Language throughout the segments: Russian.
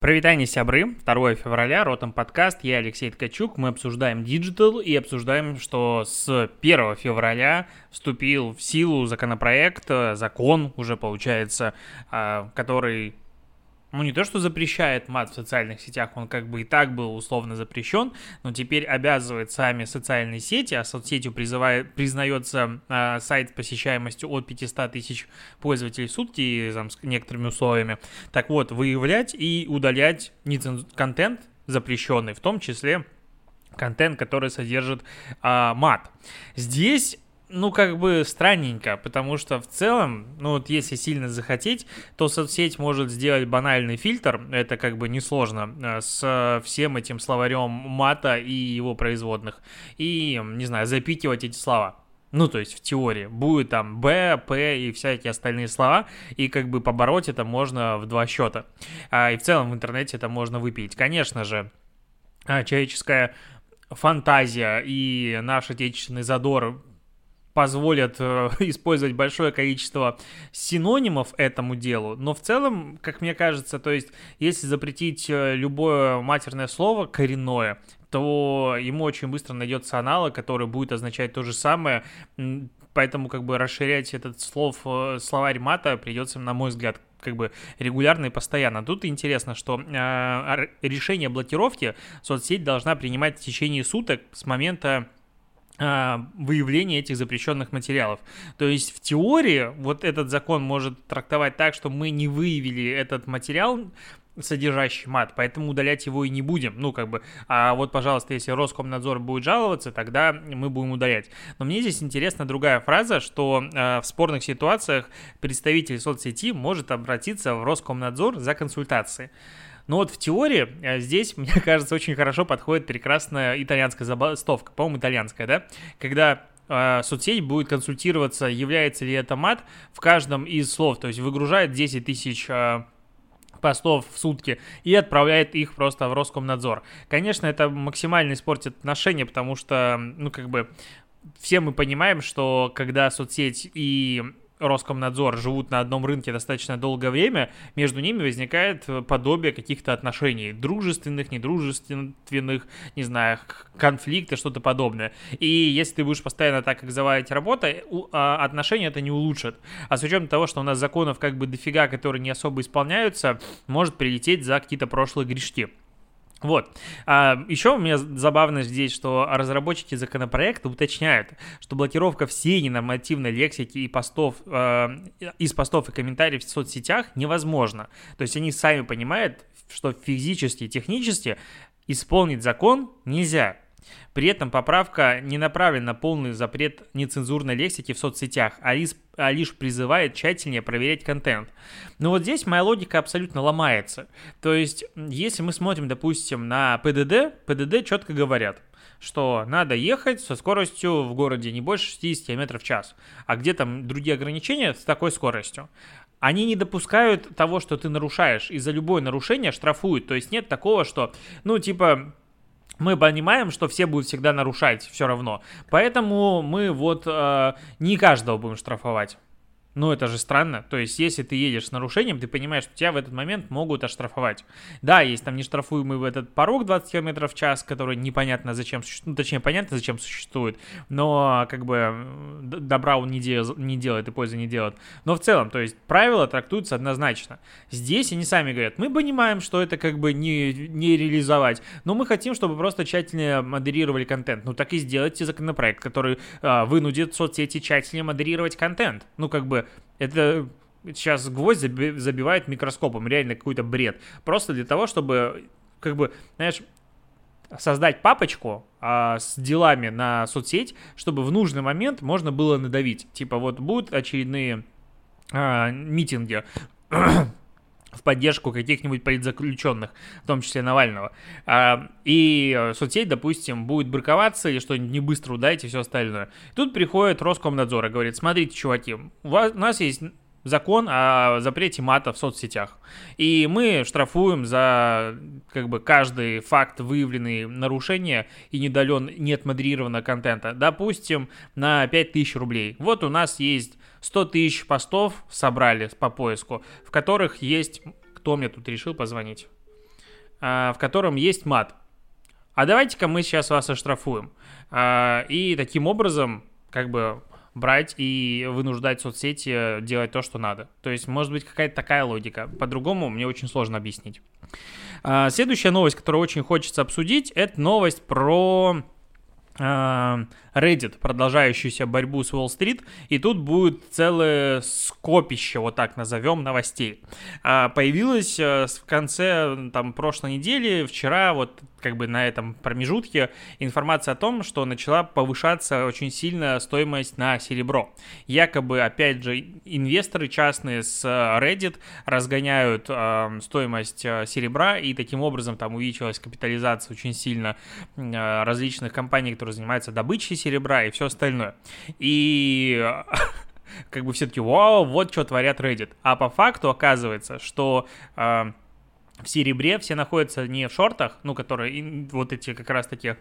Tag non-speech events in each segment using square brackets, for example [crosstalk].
Прывітанне, сябры. 2 февраля, Ротом подкаст, я Алексей Ткачук. Мы обсуждаем digital и обсуждаем, что с 1 февраля вступил в силу законопроект, закон уже получается, а, который ну не то, что запрещает мат в социальных сетях, он как бы и так был условно запрещен, но теперь обязывает сами социальные сети, а соцсетью призывает, признается э, сайт посещаемостью от 500 тысяч пользователей в сутки там, с некоторыми условиями. Так вот, выявлять и удалять неценз... контент запрещенный, в том числе контент, который содержит э, мат. Здесь ну, как бы странненько, потому что в целом, ну, вот если сильно захотеть, то соцсеть может сделать банальный фильтр, это как бы несложно, э, с всем этим словарем мата и его производных, и, не знаю, запикивать эти слова. Ну, то есть в теории будет там Б, П и всякие остальные слова, и как бы побороть это можно в два счета. А, и в целом в интернете это можно выпить. Конечно же, а, человеческая фантазия и наш отечественный задор позволят э, [laughs] использовать большое количество синонимов этому делу, но в целом, как мне кажется, то есть если запретить э, любое матерное слово коренное, то ему очень быстро найдется аналог, который будет означать то же самое, поэтому как бы расширять этот слов, э, словарь мата придется, на мой взгляд, как бы регулярно и постоянно. Тут интересно, что э, решение блокировки соцсеть должна принимать в течение суток с момента а, выявление этих запрещенных материалов. То есть в теории вот этот закон может трактовать так, что мы не выявили этот материал, содержащий мат, поэтому удалять его и не будем. Ну, как бы, а вот, пожалуйста, если Роскомнадзор будет жаловаться, тогда мы будем удалять. Но мне здесь интересна другая фраза, что э, в спорных ситуациях представитель соцсети может обратиться в Роскомнадзор за консультацией. Но вот в теории э, здесь, [laughs] мне кажется, очень хорошо подходит прекрасная итальянская забастовка, по-моему, итальянская, да? Когда э, соцсеть будет консультироваться, является ли это мат в каждом из слов, то есть выгружает 10 тысяч э, постов в сутки и отправляет их просто в Роскомнадзор. Конечно, это максимально испортит отношения, потому что, ну, как бы, все мы понимаем, что когда соцсеть и Роскомнадзор живут на одном рынке достаточно долгое время, между ними возникает подобие каких-то отношений, дружественных, недружественных, не знаю, конфликта, что-то подобное. И если ты будешь постоянно так как работа, а, отношения это не улучшит. А с учетом того, что у нас законов как бы дофига, которые не особо исполняются, может прилететь за какие-то прошлые грешки. Вот. А, еще у меня забавно здесь, что разработчики законопроекта уточняют, что блокировка всей ненормативной лексики и постов, э, из постов и комментариев в соцсетях невозможна. То есть они сами понимают, что физически и технически исполнить закон нельзя. При этом поправка не направлена на полный запрет нецензурной лексики в соцсетях, а лишь, а лишь призывает тщательнее проверять контент. Но вот здесь моя логика абсолютно ломается. То есть, если мы смотрим, допустим, на ПДД, ПДД четко говорят, что надо ехать со скоростью в городе не больше 60 км в час. А где там другие ограничения с такой скоростью? Они не допускают того, что ты нарушаешь, и за любое нарушение штрафуют. То есть нет такого, что, ну, типа, мы понимаем, что все будут всегда нарушать все равно. Поэтому мы вот э, не каждого будем штрафовать. Ну, это же странно. То есть, если ты едешь с нарушением, ты понимаешь, что тебя в этот момент могут оштрафовать. Да, есть там нештрафуемый в этот порог 20 км в час, который непонятно зачем существует, ну, точнее, понятно зачем существует, но как бы добра он не, дел, не делает и пользы не делает. Но в целом, то есть, правила трактуются однозначно. Здесь они сами говорят, мы понимаем, что это как бы не, не реализовать, но мы хотим, чтобы просто тщательнее модерировали контент. Ну, так и сделайте законопроект, который а, вынудит соцсети тщательнее модерировать контент. Ну, как бы это сейчас гвоздь забивает микроскопом, реально какой-то бред. Просто для того, чтобы, как бы, знаешь, создать папочку а, с делами на соцсеть, чтобы в нужный момент можно было надавить. Типа вот будут очередные а, митинги [clears throat] в поддержку каких-нибудь политзаключенных, в том числе Навального. А, и соцсеть, допустим, будет браковаться или что-нибудь не быстро удайте, все остальное. Тут приходит Роскомнадзор и говорит, смотрите, чуваки, у, вас, у нас есть закон о запрете мата в соцсетях. И мы штрафуем за как бы каждый факт выявленный нарушения и недален, нет модерированного контента, допустим, на 5000 рублей. Вот у нас есть 100 тысяч постов собрали по поиску, в которых есть... Кто мне тут решил позвонить? в котором есть мат. А давайте-ка мы сейчас вас оштрафуем. И таким образом, как бы брать и вынуждать соцсети делать то, что надо. То есть, может быть, какая-то такая логика. По-другому мне очень сложно объяснить. Следующая новость, которую очень хочется обсудить, это новость про Reddit, продолжающуюся борьбу с Уолл-стрит, и тут будет целое скопище, вот так назовем, новостей. А, появилось э, в конце там прошлой недели, вчера, вот как бы на этом промежутке, информация о том, что начала повышаться очень сильно стоимость на серебро. Якобы, опять же, инвесторы частные с Reddit разгоняют э, стоимость э, серебра, и таким образом там увеличилась капитализация очень сильно э, различных компаний, которые занимаются добычей серебра и все остальное. И [laughs] как бы все таки вау, вот что творят Reddit. А по факту оказывается, что э, в серебре все находятся не в шортах, ну, которые вот эти как раз таки...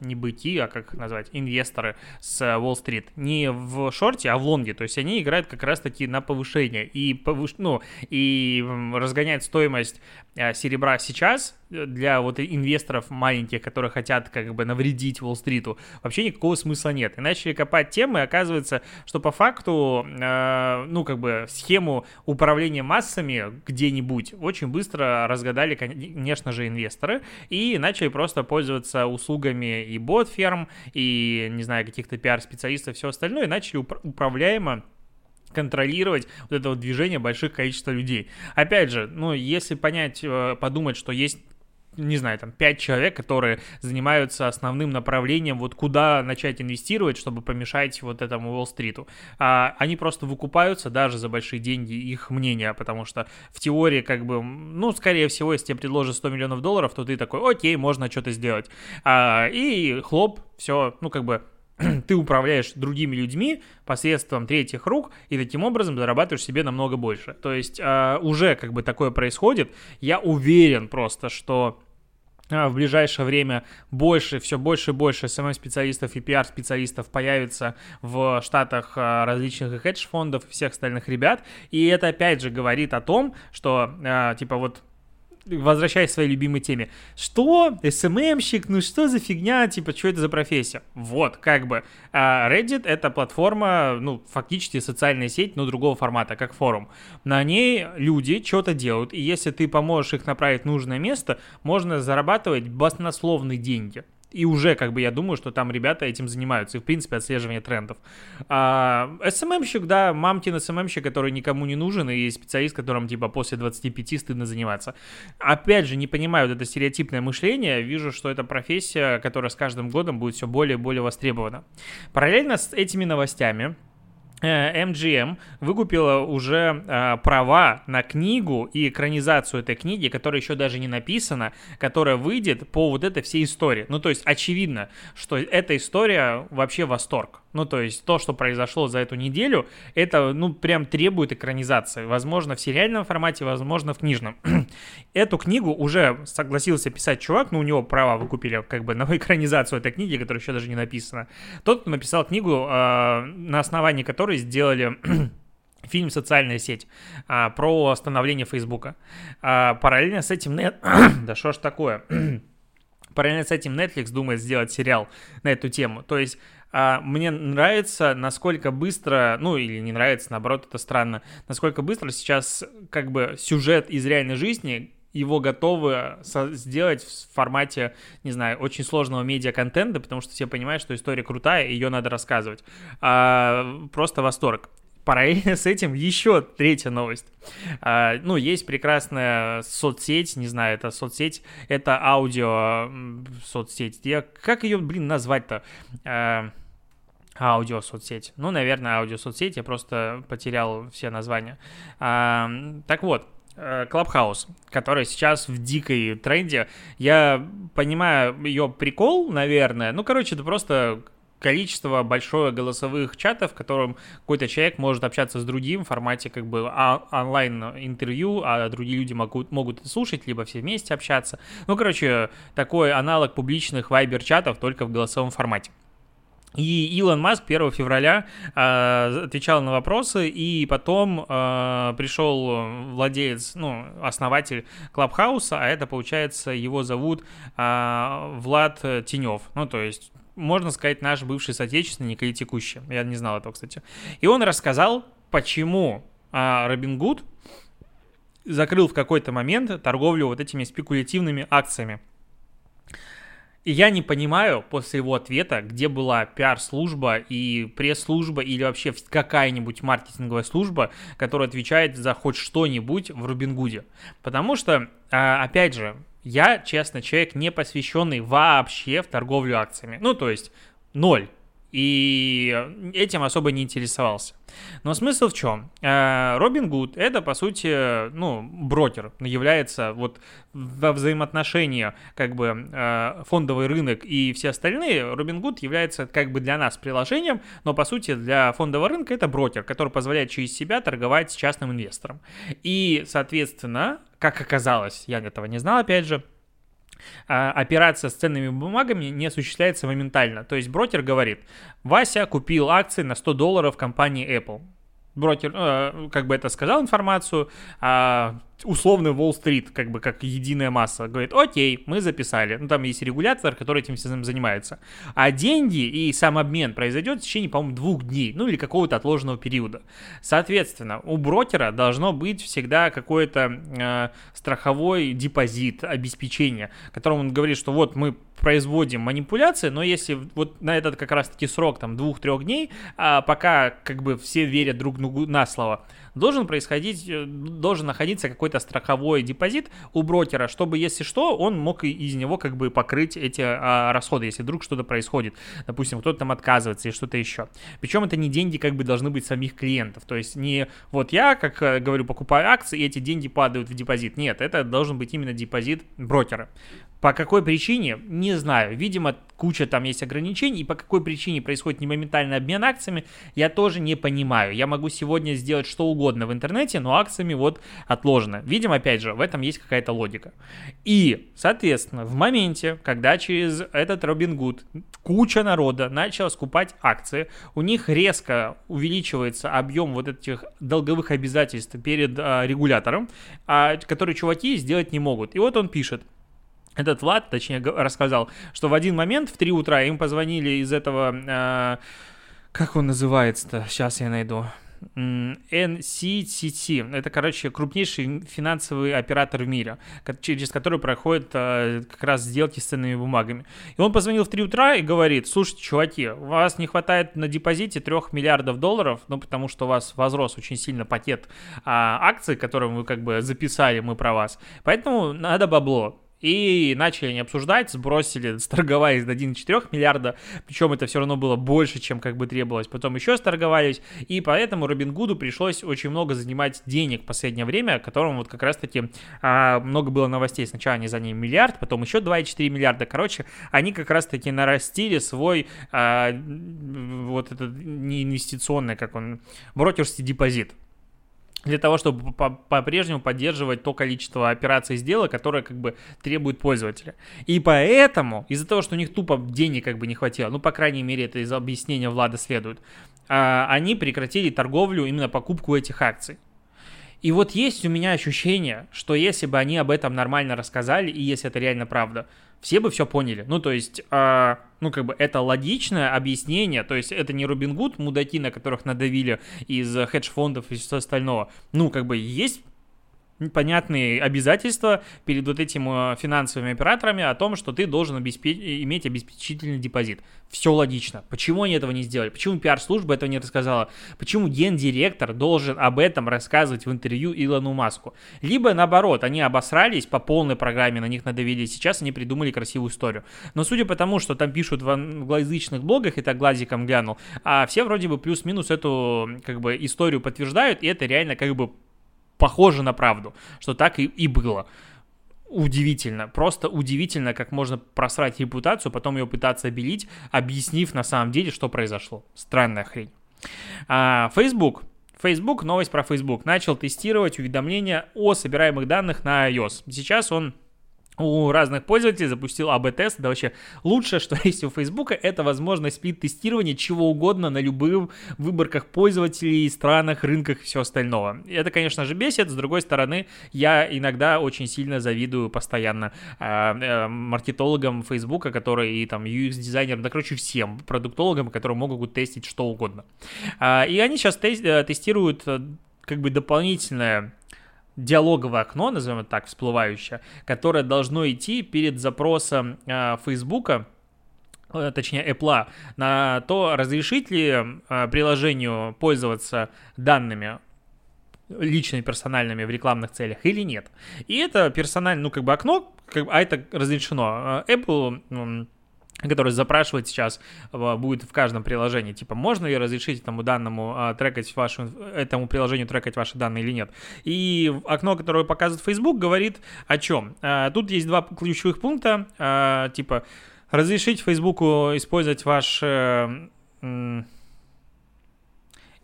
Не быки, а как назвать, инвесторы с Уолл-стрит, не в шорте, а в лонге. То есть они играют как раз-таки на повышение и, повыш... ну, и разгоняют стоимость э, серебра сейчас для вот инвесторов маленьких, которые хотят как бы навредить Уолл-стриту, вообще никакого смысла нет. И начали копать темы, оказывается, что по факту, э, ну, как бы схему управления массами где-нибудь очень быстро разгадали, конечно же, инвесторы, и начали просто пользоваться услугами и бот-ферм, и, не знаю, каких-то пиар-специалистов, все остальное, и начали уп- управляемо контролировать вот это вот движение больших количества людей. Опять же, ну, если понять, э, подумать, что есть не знаю, там, пять человек, которые занимаются основным направлением, вот куда начать инвестировать, чтобы помешать вот этому Уолл-стриту. А, они просто выкупаются даже за большие деньги их мнения, потому что в теории, как бы, ну, скорее всего, если тебе предложат 100 миллионов долларов, то ты такой, окей, можно что-то сделать. А, и хлоп, все, ну, как бы, [clears throat] ты управляешь другими людьми посредством третьих рук и таким образом зарабатываешь себе намного больше. То есть э, уже как бы такое происходит. Я уверен просто, что а, в ближайшее время больше, все больше и больше SMM-специалистов и PR-специалистов появится в штатах а, различных хедж-фондов и всех остальных ребят. И это опять же говорит о том, что, типа, вот возвращаясь к своей любимой теме. Что? СММщик? Ну что за фигня? Типа, что это за профессия? Вот, как бы. А Reddit — это платформа, ну, фактически социальная сеть, но другого формата, как форум. На ней люди что-то делают, и если ты поможешь их направить в нужное место, можно зарабатывать баснословные деньги и уже, как бы, я думаю, что там ребята этим занимаются, и, в принципе, отслеживание трендов. А, СММщик, да, мамкин СММщик, который никому не нужен, и специалист, которым, типа, после 25 стыдно заниматься. Опять же, не понимаю вот это стереотипное мышление, вижу, что это профессия, которая с каждым годом будет все более и более востребована. Параллельно с этими новостями, MGM э, выкупила уже э, права на книгу и экранизацию этой книги, которая еще даже не написана, которая выйдет по вот этой всей истории. Ну, то есть очевидно, что эта история вообще восторг. Ну, то есть то, что произошло за эту неделю, это, ну, прям требует экранизации. Возможно, в сериальном формате, возможно, в книжном. [clears throat] Эту книгу уже согласился писать чувак, ну, у него права выкупили как бы на [laughs] экранизацию этой книги, которая еще даже не написана. Тот, кто написал книгу, э, на основании которой сделали [clears throat] фильм «Социальная сеть» а, про становление Фейсбука. А, параллельно с этим... Нет... [clears throat] да что ж такое? Параллельно с этим Netflix думает сделать сериал на эту тему. То есть мне нравится, насколько быстро, ну или не нравится, наоборот, это странно, насколько быстро сейчас как бы сюжет из реальной жизни его готовы сделать в формате, не знаю, очень сложного медиа-контента, потому что все понимают, что история крутая, ее надо рассказывать. А, просто восторг. Параллельно с этим еще третья новость. А, ну, есть прекрасная соцсеть, не знаю, это соцсеть, это аудио соцсеть. Я, как ее, блин, назвать-то? А, аудио соцсеть. Ну, наверное, аудио соцсеть, я просто потерял все названия. А, так вот, Клабхаус, который сейчас в дикой тренде. Я понимаю ее прикол, наверное. Ну, короче, это просто количество большое голосовых чатов, в котором какой-то человек может общаться с другим в формате как бы а, онлайн-интервью, а другие люди могут, могут слушать, либо все вместе общаться. Ну, короче, такой аналог публичных вайбер-чатов, только в голосовом формате. И Илон Маск 1 февраля э, отвечал на вопросы, и потом э, пришел владелец, ну, основатель Клабхауса, а это, получается, его зовут э, Влад Тенев. Ну, то есть можно сказать, наш бывший соотечественник или текущий. Я не знал этого, кстати. И он рассказал, почему Робин Гуд закрыл в какой-то момент торговлю вот этими спекулятивными акциями. И я не понимаю после его ответа, где была пиар-служба и пресс-служба или вообще какая-нибудь маркетинговая служба, которая отвечает за хоть что-нибудь в Рубингуде. Потому что, а, опять же, я, честно, человек не посвященный вообще в торговлю акциями. Ну, то есть, ноль и этим особо не интересовался. Но смысл в чем? Э, Робин Гуд это, по сути, ну, брокер, является вот во взаимоотношении как бы э, фондовый рынок и все остальные, Робин Гуд является как бы для нас приложением, но, по сути, для фондового рынка это брокер, который позволяет через себя торговать с частным инвестором. И, соответственно, как оказалось, я этого не знал, опять же, операция с ценными бумагами не осуществляется моментально. То есть брокер говорит, Вася купил акции на 100 долларов компании Apple. Брокер, э, как бы это сказал информацию, а условный Уолл-стрит, как бы как единая масса, говорит, окей, мы записали. Ну, там есть регулятор, который этим всем занимается. А деньги и сам обмен произойдет в течение, по-моему, двух дней, ну или какого-то отложенного периода. Соответственно, у брокера должно быть всегда какой-то э, страховой депозит, обеспечение, которому он говорит, что вот мы производим манипуляции, но если вот на этот как раз-таки срок, там, двух-трех дней, а пока как бы все верят друг другу на слово, должен происходить, э, должен находиться какой-то страховой депозит у брокера, чтобы, если что, он мог из него как бы покрыть эти а, расходы, если вдруг что-то происходит. Допустим, кто-то там отказывается или что-то еще. Причем это не деньги как бы должны быть самих клиентов. То есть не вот я, как э, говорю, покупаю акции, и эти деньги падают в депозит. Нет, это должен быть именно депозит брокера. По какой причине? Не знаю. Видимо, куча там есть ограничений, и по какой причине происходит не моментальный обмен акциями, я тоже не понимаю. Я могу сегодня сделать что угодно в интернете, но акциями вот отложено. Видимо, опять же, в этом есть какая-то логика. И, соответственно, в моменте, когда через этот Robinhood куча народа начала скупать акции, у них резко увеличивается объем вот этих долговых обязательств перед а, регулятором, а, которые чуваки сделать не могут. И вот он пишет, этот Влад, точнее, рассказал, что в один момент в 3 утра им позвонили из этого, э, как он называется-то, сейчас я найду, NCCT. Это, короче, крупнейший финансовый оператор в мире, через который проходят э, как раз сделки с ценными бумагами. И он позвонил в 3 утра и говорит, слушайте, чуваки, у вас не хватает на депозите 3 миллиардов долларов, ну, потому что у вас возрос очень сильно пакет а, акций, которые вы как бы записали мы про вас. Поэтому надо бабло. И начали они обсуждать, сбросили, [laughs] сторговались до 1,4 миллиарда, причем это все равно было больше, чем как бы требовалось. Потом еще сторговались, и поэтому Робин Гуду пришлось очень много занимать денег в последнее время, которым вот как раз-таки а, много было новостей. Сначала они заняли миллиард, потом еще 2,4 миллиарда. Короче, они как раз-таки нарастили свой а, вот этот не инвестиционный, как он, брокерский депозит для того, чтобы по-прежнему поддерживать то количество операций сделок, которое как бы требует пользователя. И поэтому, из-за того, что у них тупо денег как бы не хватило, ну, по крайней мере, это из объяснения Влада следует, а, они прекратили торговлю, именно покупку этих акций. И вот есть у меня ощущение, что если бы они об этом нормально рассказали, и если это реально правда, все бы все поняли. Ну, то есть, э, ну, как бы это логичное объяснение, то есть это не Робин Гуд, мудаки, на которых надавили из хедж-фондов и все остального. Ну, как бы есть понятные обязательства перед вот этими э, финансовыми операторами о том, что ты должен обеспеч... иметь обеспечительный депозит. Все логично. Почему они этого не сделали? Почему пиар-служба этого не рассказала? Почему гендиректор должен об этом рассказывать в интервью Илону Маску? Либо наоборот, они обосрались по полной программе, на них надавили, сейчас они придумали красивую историю. Но судя по тому, что там пишут в англоязычных блогах, и так глазиком глянул, а все вроде бы плюс-минус эту как бы историю подтверждают, и это реально как бы похоже на правду, что так и, и было. Удивительно, просто удивительно, как можно просрать репутацию, потом ее пытаться обелить, объяснив на самом деле, что произошло. Странная хрень. А, Facebook. Facebook, новость про Facebook, начал тестировать уведомления о собираемых данных на iOS. Сейчас он у разных пользователей, запустил АБ-тест. Это вообще лучшее, что [laughs] есть у Фейсбука, это возможность сплит-тестирования чего угодно на любых выборках пользователей, странах, рынках и все остального. Это, конечно же, бесит. С другой стороны, я иногда очень сильно завидую постоянно э, э, маркетологам Фейсбука, которые и там UX-дизайнерам, да, короче, всем продуктологам, которые могут тестить что угодно. Э, и они сейчас тест, э, тестируют э, как бы дополнительное диалоговое окно, назовем это так, всплывающее, которое должно идти перед запросом э, Фейсбука, э, точнее Apple, на то, разрешить ли э, приложению пользоваться данными личными, персональными в рекламных целях или нет. И это персональное, ну, как бы окно, как, а это разрешено. Э, Apple который запрашивает сейчас, э, будет в каждом приложении, типа, можно ли разрешить этому данному а, трекать вашу, этому приложению трекать ваши данные или нет. И окно, которое показывает Facebook, говорит о чем. А, тут есть два ключевых пункта, типа, разрешить Facebook использовать ваш э,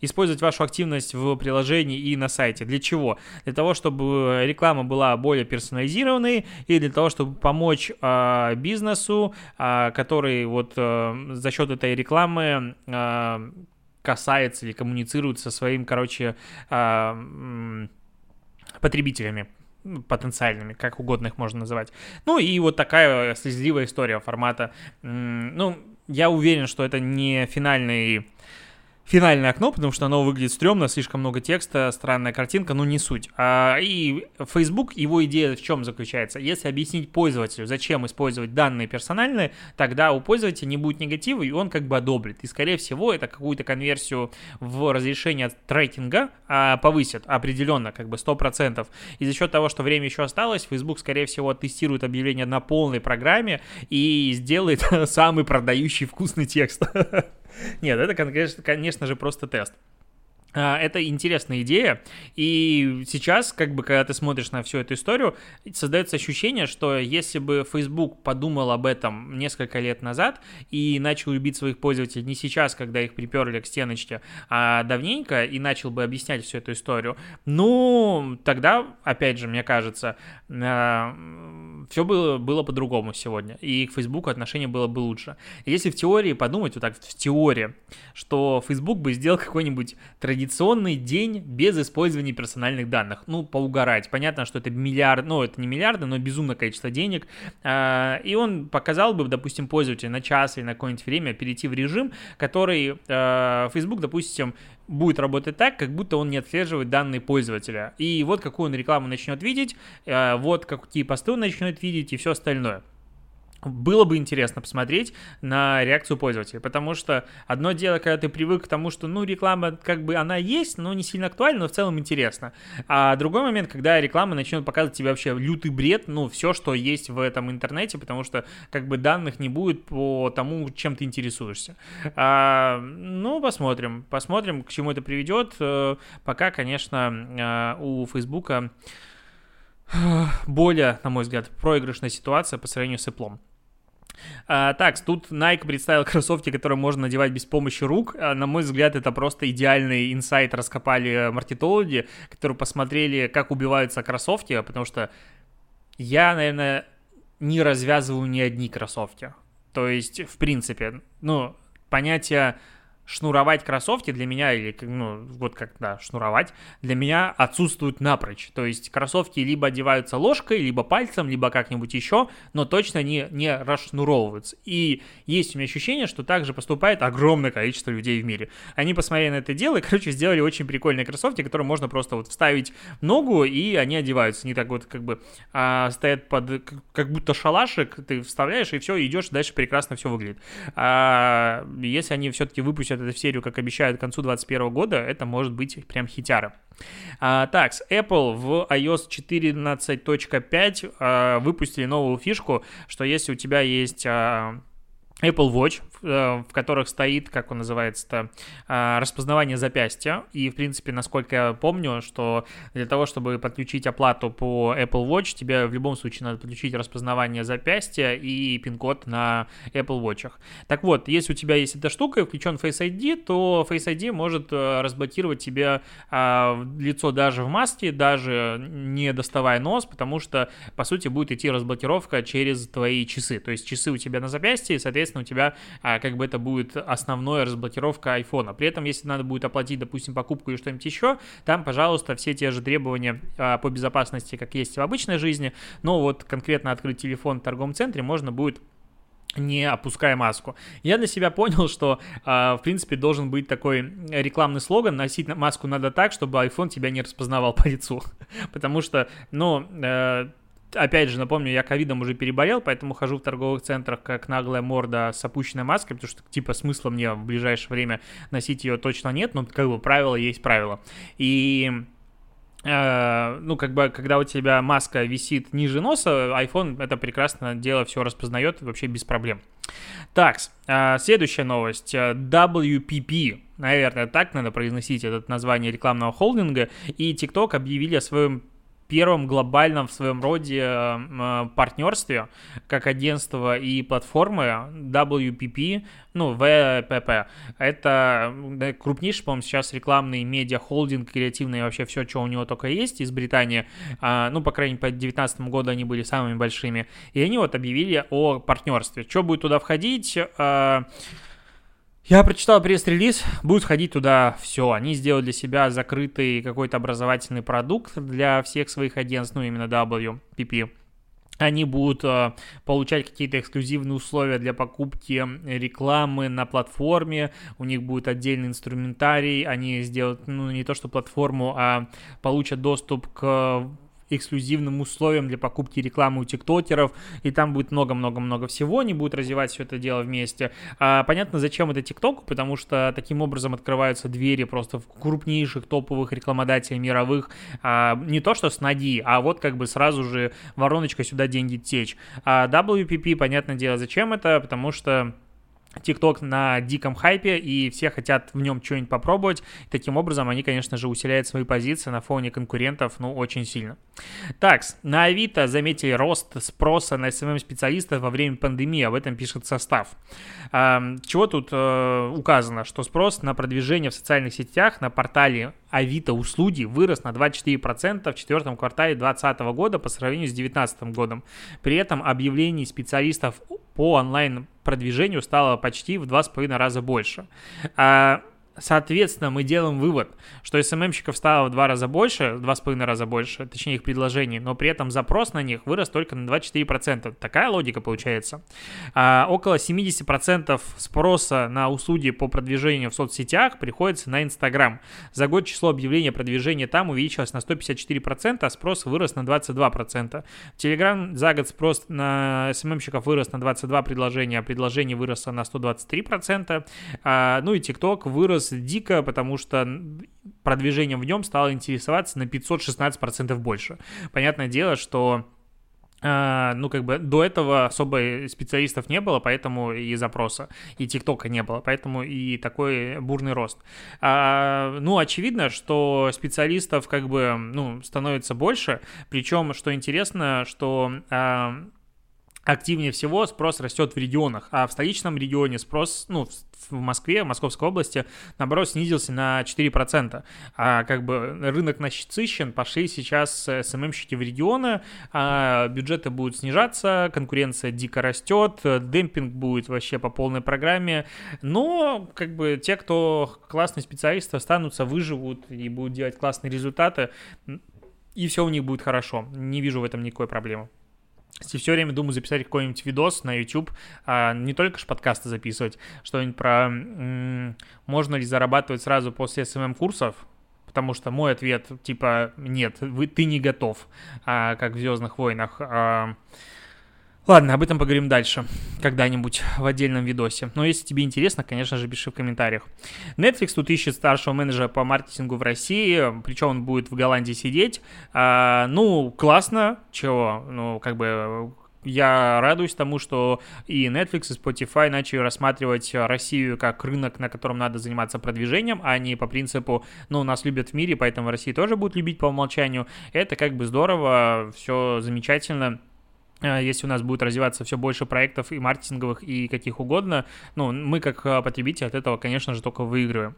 использовать вашу активность в приложении и на сайте. Для чего? Для того, чтобы реклама была более персонализированной и для того, чтобы помочь э, бизнесу, э, который вот э, за счет этой рекламы э, касается или коммуницирует со своим, короче, э, потребителями потенциальными, как угодно их можно называть. Ну и вот такая слезливая история формата. Ну, я уверен, что это не финальный финальное окно, потому что оно выглядит стрёмно, слишком много текста, странная картинка, но не суть. А, и Facebook, его идея в чем заключается? Если объяснить пользователю, зачем использовать данные персональные, тогда у пользователя не будет негатива, и он как бы одобрит. И, скорее всего, это какую-то конверсию в разрешение трекинга а, повысит определенно, как бы 100%. И за счет того, что время еще осталось, Facebook, скорее всего, тестирует объявление на полной программе и сделает [laughs] самый продающий вкусный текст. [laughs] Нет, это, конечно, конечно же, просто тест. А, это интересная идея, и сейчас, как бы, когда ты смотришь на всю эту историю, создается ощущение, что если бы Facebook подумал об этом несколько лет назад и начал любить своих пользователей не сейчас, когда их приперли к стеночке, а давненько, и начал бы объяснять всю эту историю, ну, тогда, опять же, мне кажется, а, все было, было по-другому сегодня, и к Facebook отношение было бы лучше. Если в теории подумать, вот так, в теории, что Facebook бы сделал какой-нибудь традиционный день без использования персональных данных. Ну, поугарать. Понятно, что это миллиард, ну, это не миллиарды, но безумное количество денег. А, и он показал бы, допустим, пользователю на час или на какое-нибудь время перейти в режим, который а, Facebook, допустим, будет работать так, как будто он не отслеживает данные пользователя. И вот какую он рекламу начнет видеть, а, вот какие посты он начнет видеть и все остальное было бы интересно посмотреть на реакцию пользователя, потому что одно дело, когда ты привык к тому, что, ну, реклама, как бы, она есть, но не сильно актуальна, но в целом интересно. А другой момент, когда реклама начнет показывать тебе вообще лютый бред, ну, все, что есть в этом интернете, потому что, как бы, данных не будет по тому, чем ты интересуешься. А, ну, посмотрим, посмотрим, к чему это приведет. Э, пока, конечно, э, у Фейсбука более, на мой взгляд, проигрышная ситуация по сравнению с Apple. А, так, тут Nike представил кроссовки, которые можно надевать без помощи рук. А, на мой взгляд, это просто идеальный инсайт раскопали маркетологи, которые посмотрели, как убиваются кроссовки, потому что я, наверное, не развязываю ни одни кроссовки. То есть, в принципе, ну, понятие шнуровать кроссовки для меня, или, ну, вот как, да, шнуровать, для меня отсутствуют напрочь. То есть кроссовки либо одеваются ложкой, либо пальцем, либо как-нибудь еще, но точно не, не расшнуровываются. И есть у меня ощущение, что также поступает огромное количество людей в мире. Они посмотрели на это дело и, короче, сделали очень прикольные кроссовки, которые можно просто вот вставить ногу, и они одеваются. Не так вот как бы а, стоят под, как будто шалашик, ты вставляешь, и все, идешь, дальше прекрасно все выглядит. А, если они все-таки выпустят это в серию, как обещают, к концу 2021 года, это может быть прям хитяра. А, так, Apple в iOS 14.5 а, выпустили новую фишку, что если у тебя есть... А, Apple Watch, в которых стоит, как он называется-то, распознавание запястья. И, в принципе, насколько я помню, что для того, чтобы подключить оплату по Apple Watch, тебе в любом случае надо подключить распознавание запястья и пин-код на Apple Watch. Так вот, если у тебя есть эта штука и включен Face ID, то Face ID может разблокировать тебе лицо даже в маске, даже не доставая нос, потому что, по сути, будет идти разблокировка через твои часы. То есть часы у тебя на запястье, и, соответственно, у тебя как бы это будет основная разблокировка айфона. При этом, если надо будет оплатить, допустим, покупку или что-нибудь еще, там, пожалуйста, все те же требования а, по безопасности, как есть в обычной жизни, но вот конкретно открыть телефон в торговом центре можно будет не опуская маску. Я для себя понял, что, э, в принципе, должен быть такой рекламный слоган, носить маску надо так, чтобы iPhone тебя не распознавал по лицу. [laughs] Потому что, ну, э, опять же, напомню, я ковидом уже переболел, поэтому хожу в торговых центрах как наглая морда с опущенной маской, потому что, типа, смысла мне в ближайшее время носить ее точно нет, но, как бы, правило есть правило. И Э, ну, как бы, когда у тебя маска висит ниже носа, iPhone это прекрасно дело все распознает вообще без проблем. Так, э, следующая новость. WPP, наверное, так надо произносить это название рекламного холдинга, и TikTok объявили о своем первом глобальном в своем роде э, партнерстве, как агентство и платформы WPP, ну, VPP. Это крупнейший, по-моему, сейчас рекламный медиа-холдинг, креативный, вообще все, что у него только есть из Британии. А, ну, по крайней мере, по 2019 году они были самыми большими. И они вот объявили о партнерстве. Что будет туда входить? Я прочитал пресс-релиз, будет ходить туда все. Они сделали для себя закрытый какой-то образовательный продукт для всех своих агентств, ну именно WPP. Они будут э, получать какие-то эксклюзивные условия для покупки рекламы на платформе. У них будет отдельный инструментарий. Они сделают, ну, не то что платформу, а получат доступ к эксклюзивным условиям для покупки рекламы у тиктокеров, и там будет много-много-много всего, они будут развивать все это дело вместе. А, понятно, зачем это тиктоку, потому что таким образом открываются двери просто в крупнейших топовых рекламодателей мировых, а, не то что с ноги, а вот как бы сразу же вороночка сюда деньги течь. А WPP, понятное дело, зачем это, потому что TikTok на диком хайпе, и все хотят в нем что-нибудь попробовать. Таким образом, они, конечно же, усиляют свои позиции на фоне конкурентов, ну, очень сильно. Так, на Авито заметили рост спроса на SMM-специалистов во время пандемии, об этом пишет состав. Чего тут э, указано? Что спрос на продвижение в социальных сетях на портале Авито услуги вырос на 24% в четвертом квартале 2020 года по сравнению с 2019 годом. При этом объявлений специалистов по онлайн-продвижению стало почти в 2,5 раза больше. А Соответственно, мы делаем вывод, что SMM-щиков стало в два раза больше, в два с половиной раза больше, точнее их предложений, но при этом запрос на них вырос только на 24%. Такая логика получается. А, около 70% спроса на услуги по продвижению в соцсетях приходится на Instagram. За год число объявлений о продвижении там увеличилось на 154%, а спрос вырос на 22%. В Telegram за год спрос на SMM-щиков вырос на 22 предложения, а предложений выросло на 123%. А, ну и TikTok вырос дико, потому что продвижением в нем стало интересоваться на 516% больше. Понятное дело, что Uh, ну, как бы до этого особо специалистов не было, поэтому и запроса, и ТикТока не было, поэтому и такой бурный рост. Uh, ну, очевидно, что специалистов как бы, ну, становится больше, причем, что интересно, что uh, активнее всего спрос растет в регионах, а в столичном регионе спрос, ну, в Москве, в Московской области, наоборот, снизился на 4%. А как бы рынок насыщен, пошли сейчас СММщики в регионы, а бюджеты будут снижаться, конкуренция дико растет, демпинг будет вообще по полной программе, но как бы те, кто классные специалисты, останутся, выживут и будут делать классные результаты, и все у них будет хорошо. Не вижу в этом никакой проблемы. Если все время думаю записать какой-нибудь видос на YouTube, а не только ж подкасты записывать, что-нибудь про м- можно ли зарабатывать сразу после SMM-курсов, потому что мой ответ типа нет, вы, ты не готов, а, как в Звездных войнах. А, Ладно, об этом поговорим дальше, когда-нибудь в отдельном видосе. Но если тебе интересно, конечно же, пиши в комментариях. Netflix тут ищет старшего менеджера по маркетингу в России, причем он будет в Голландии сидеть. А, ну, классно, чего, ну, как бы я радуюсь тому, что и Netflix, и Spotify начали рассматривать Россию как рынок, на котором надо заниматься продвижением, а не по принципу, ну, нас любят в мире, поэтому в России тоже будут любить по умолчанию. Это как бы здорово, все замечательно если у нас будет развиваться все больше проектов и маркетинговых, и каких угодно, ну, мы как а, потребители от этого, конечно же, только выигрываем.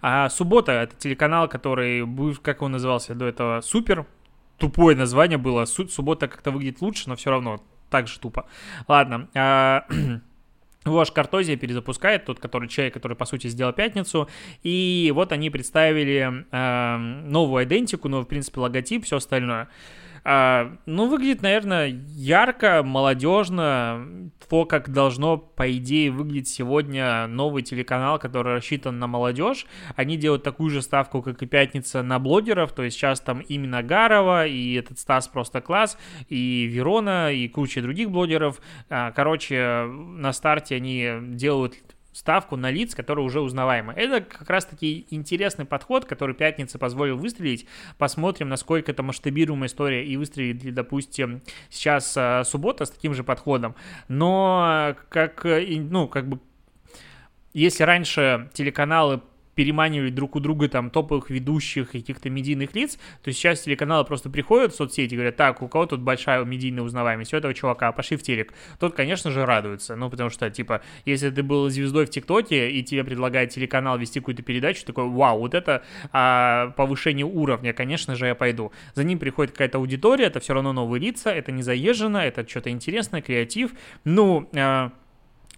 А суббота — это телеканал, который, как он назывался до этого, Супер, тупое название было, суббота как-то выглядит лучше, но все равно так же тупо. Ладно, а, [clears throat] Вош Картозия перезапускает, тот, который человек, который, по сути, сделал пятницу. И вот они представили э, новую идентику, новый, в принципе, логотип, все остальное. А, ну, выглядит, наверное, ярко, молодежно. То, как должно, по идее, выглядеть сегодня новый телеканал, который рассчитан на молодежь. Они делают такую же ставку, как и «Пятница» на блогеров. То есть сейчас там именно Гарова, и этот Стас просто класс, и Верона, и куча других блогеров. А, короче, на старте они делают ставку на лиц, которые уже узнаваемы. Это как раз-таки интересный подход, который Пятница позволил выстрелить. Посмотрим, насколько это масштабируемая история и выстрелит ли, допустим, сейчас а, суббота с таким же подходом. Но как, ну, как бы если раньше телеканалы переманивали друг у друга там топовых ведущих каких-то медийных лиц, то сейчас телеканалы просто приходят в соцсети и говорят, так, у кого тут большая медийная узнаваемость, у этого чувака, пошли в телек. Тот, конечно же, радуется, ну, потому что, типа, если ты был звездой в ТикТоке, и тебе предлагает телеканал вести какую-то передачу, такой, вау, вот это а, повышение уровня, конечно же, я пойду. За ним приходит какая-то аудитория, это все равно новые лица, это не заезжено, это что-то интересное, креатив, ну... А,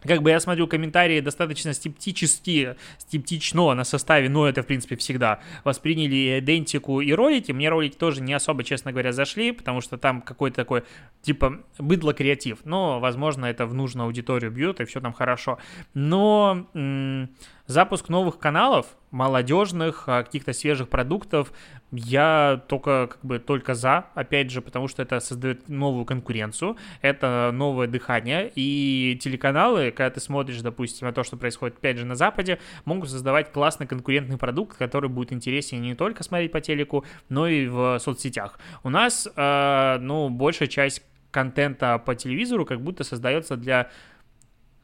как бы я смотрю комментарии достаточно скептически, скептично на составе, но это, в принципе, всегда восприняли идентику и ролики. Мне ролики тоже не особо, честно говоря, зашли, потому что там какой-то такой, типа, быдло-креатив. Но, возможно, это в нужную аудиторию бьет, и все там хорошо. Но... М- Запуск новых каналов, молодежных, а, каких-то свежих продуктов, я только как бы только за, опять же, потому что это создает новую конкуренцию, это новое дыхание, и телеканалы, когда ты смотришь, допустим, на то, что происходит, опять же, на Западе, могут создавать классный конкурентный продукт, который будет интереснее не только смотреть по телеку, но и в соцсетях. У нас, э, ну, большая часть контента по телевизору как будто создается для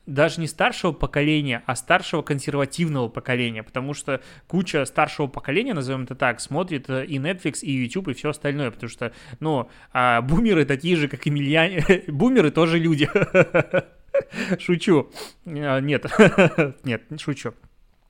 даже не старшего поколения, а старшего консервативного поколения, потому что куча старшего поколения, назовем это так, смотрит э, и Netflix, и YouTube, и все остальное, потому что, ну, а бумеры такие же, как и миллионеры, [laughs] бумеры тоже люди. [laughs] Шучу. А, нет, [laughs] нет, шучу.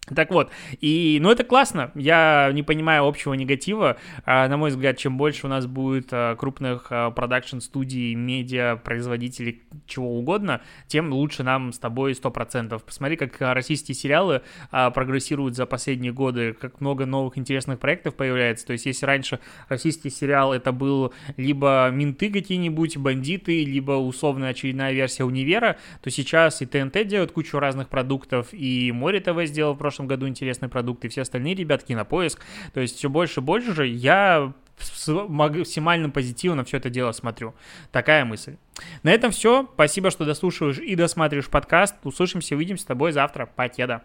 Так вот, и, ну, это классно, я не понимаю общего негатива, а, на мой взгляд, чем больше у нас будет а, крупных а, продакшн-студий, медиа, производителей, чего угодно, тем лучше нам с тобой 100%. Посмотри, как российские сериалы а, прогрессируют за последние годы, как много новых интересных проектов появляется, то есть если раньше российский сериал это был либо менты какие-нибудь, бандиты, либо условная очередная версия универа, то сейчас и ТНТ делают кучу разных продуктов, и Море ТВ сделал в прошлом прошлом году интересные продукты, и все остальные ребят, Кинопоиск. То есть все больше и больше я позитивом на все это дело смотрю. Такая мысль. На этом все. Спасибо, что дослушиваешь и досматриваешь подкаст. Услышимся, увидимся с тобой завтра. Покеда.